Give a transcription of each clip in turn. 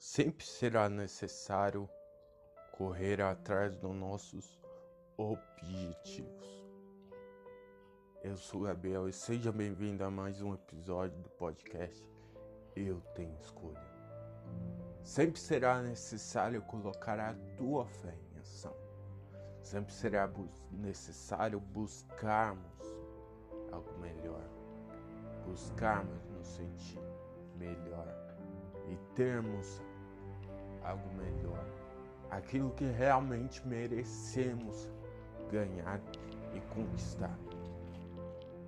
Sempre será necessário correr atrás dos nossos objetivos. Eu sou Gabriel e seja bem-vindo a mais um episódio do podcast Eu Tenho Escolha. Sempre será necessário colocar a tua fé em ação. Sempre será bu necessário buscarmos algo melhor. Buscarmos nos sentir melhor e termos algo melhor, aquilo que realmente merecemos ganhar e conquistar.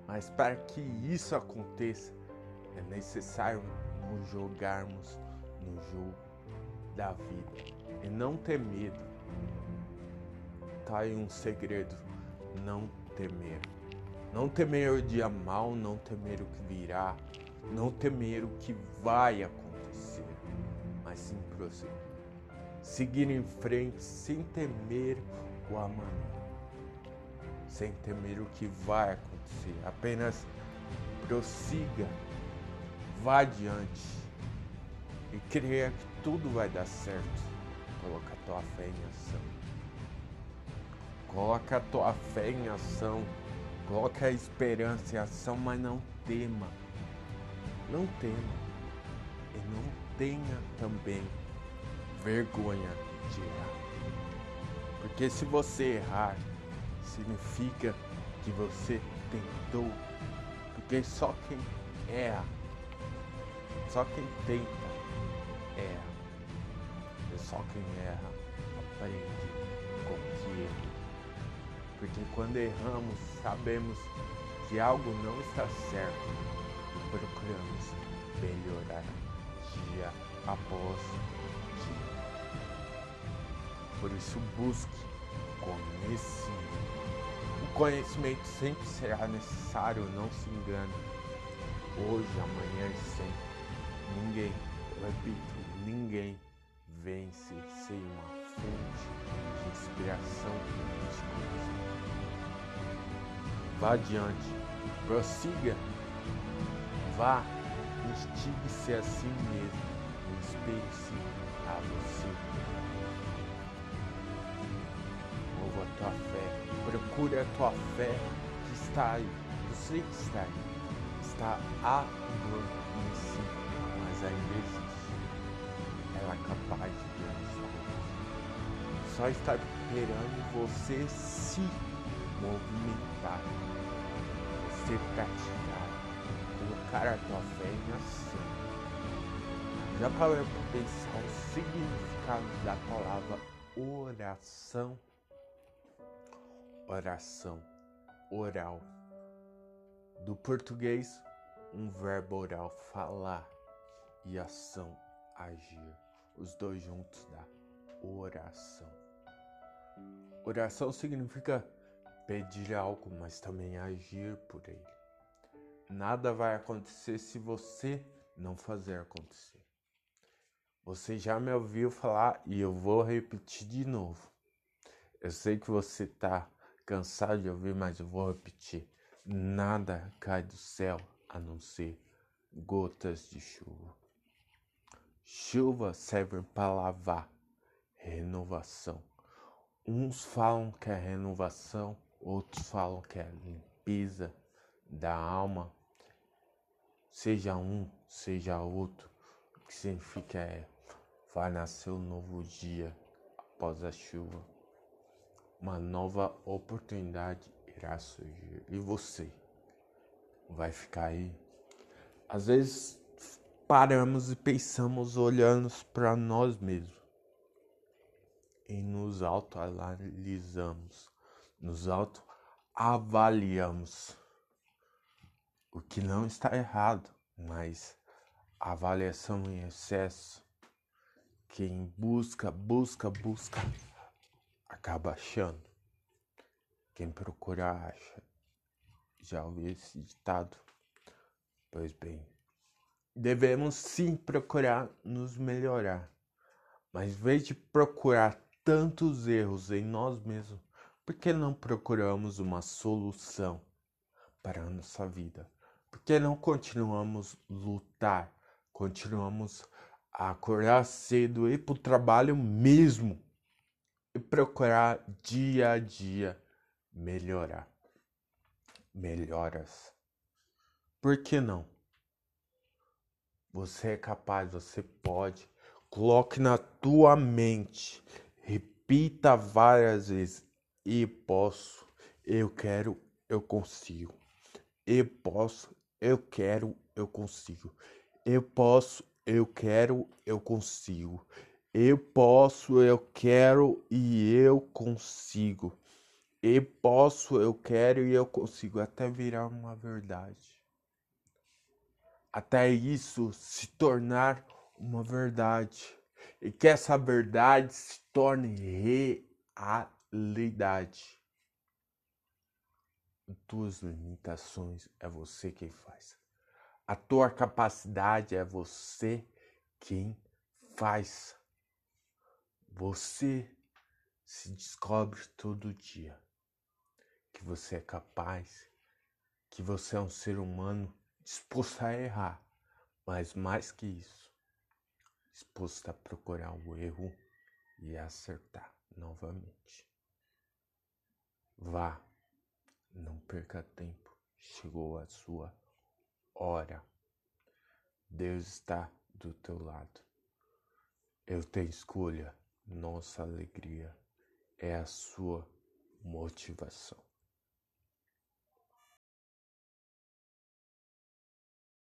Mas para que isso aconteça, é necessário nos jogarmos no jogo da vida e não ter medo. Tá aí um segredo: não temer. Não temer o dia mal, não temer o que virá, não temer o que vai acontecer, mas sim prosseguir seguir em frente sem temer o amanhã, sem temer o que vai acontecer. Apenas prossiga, vá adiante e creia que tudo vai dar certo. Coloca a tua fé em ação. Coloca a tua fé em ação. Coloca a esperança em ação, mas não tema. Não tema. E não tenha também vergonha de errar. Porque se você errar, significa que você tentou. Porque só quem erra, só quem tenta, erra. E só quem erra aprende com que erra. Porque quando erramos, sabemos que algo não está certo e procuramos melhorar dia após dia. Por isso, busque conhecimento. O conhecimento sempre será necessário, não se engane. Hoje, amanhã e sempre. Ninguém, repito, ninguém vence sem uma fonte de inspiração e conhecimento. Vá adiante, prossiga, vá, instigue-se a si mesmo, inspire-se a você. Mova a tua fé, procure a tua fé que está aí. Eu sei que está aí, está adormecida, mas ainda existe. Ela é capaz de realizar. Só está esperando você se movimentar, você praticar, colocar a tua fé em ação. Já parou para pensar o significado da palavra oração? Oração, oral. Do português, um verbo oral, falar, e ação, agir. Os dois juntos dá oração. Oração significa pedir algo, mas também agir por ele. Nada vai acontecer se você não fazer acontecer. Você já me ouviu falar e eu vou repetir de novo. Eu sei que você está cansado de ouvir, mas eu vou repetir. Nada cai do céu a não ser gotas de chuva. Chuva serve para lavar, renovação. Uns falam que é renovação, outros falam que é limpeza da alma. Seja um, seja outro, o que significa é vai nascer um novo dia após a chuva. Uma nova oportunidade irá surgir. E você vai ficar aí? Às vezes paramos e pensamos olhando para nós mesmos e nos autoanalisamos, nos autoavaliamos. O que não está errado, mas avaliação em excesso, quem busca, busca, busca, acaba achando. Quem procura, acha. Já ouvi esse ditado? Pois bem, devemos sim procurar nos melhorar, mas em vez de procurar tantos erros em nós mesmos, por que não procuramos uma solução para a nossa vida? Por que não continuamos lutar, continuamos a acordar cedo, ir para o trabalho mesmo e procurar dia a dia melhorar. Melhoras. Por que não? Você é capaz, você pode. Coloque na tua mente. Repita várias vezes. E posso, eu quero, eu consigo. Eu posso, eu quero, eu consigo. Eu posso, eu quero, eu consigo. Eu posso, eu quero e eu consigo. Eu posso, eu quero e eu consigo até virar uma verdade. Até isso se tornar uma verdade. E que essa verdade se torne realidade. Tuas limitações é você quem faz. A tua capacidade é você quem faz. Você se descobre todo dia que você é capaz, que você é um ser humano disposto a errar, mas mais que isso, disposto a procurar o erro e acertar novamente. Vá, não perca tempo, chegou a sua hora. Deus está do teu lado. Eu tenho escolha, nossa alegria é a sua motivação.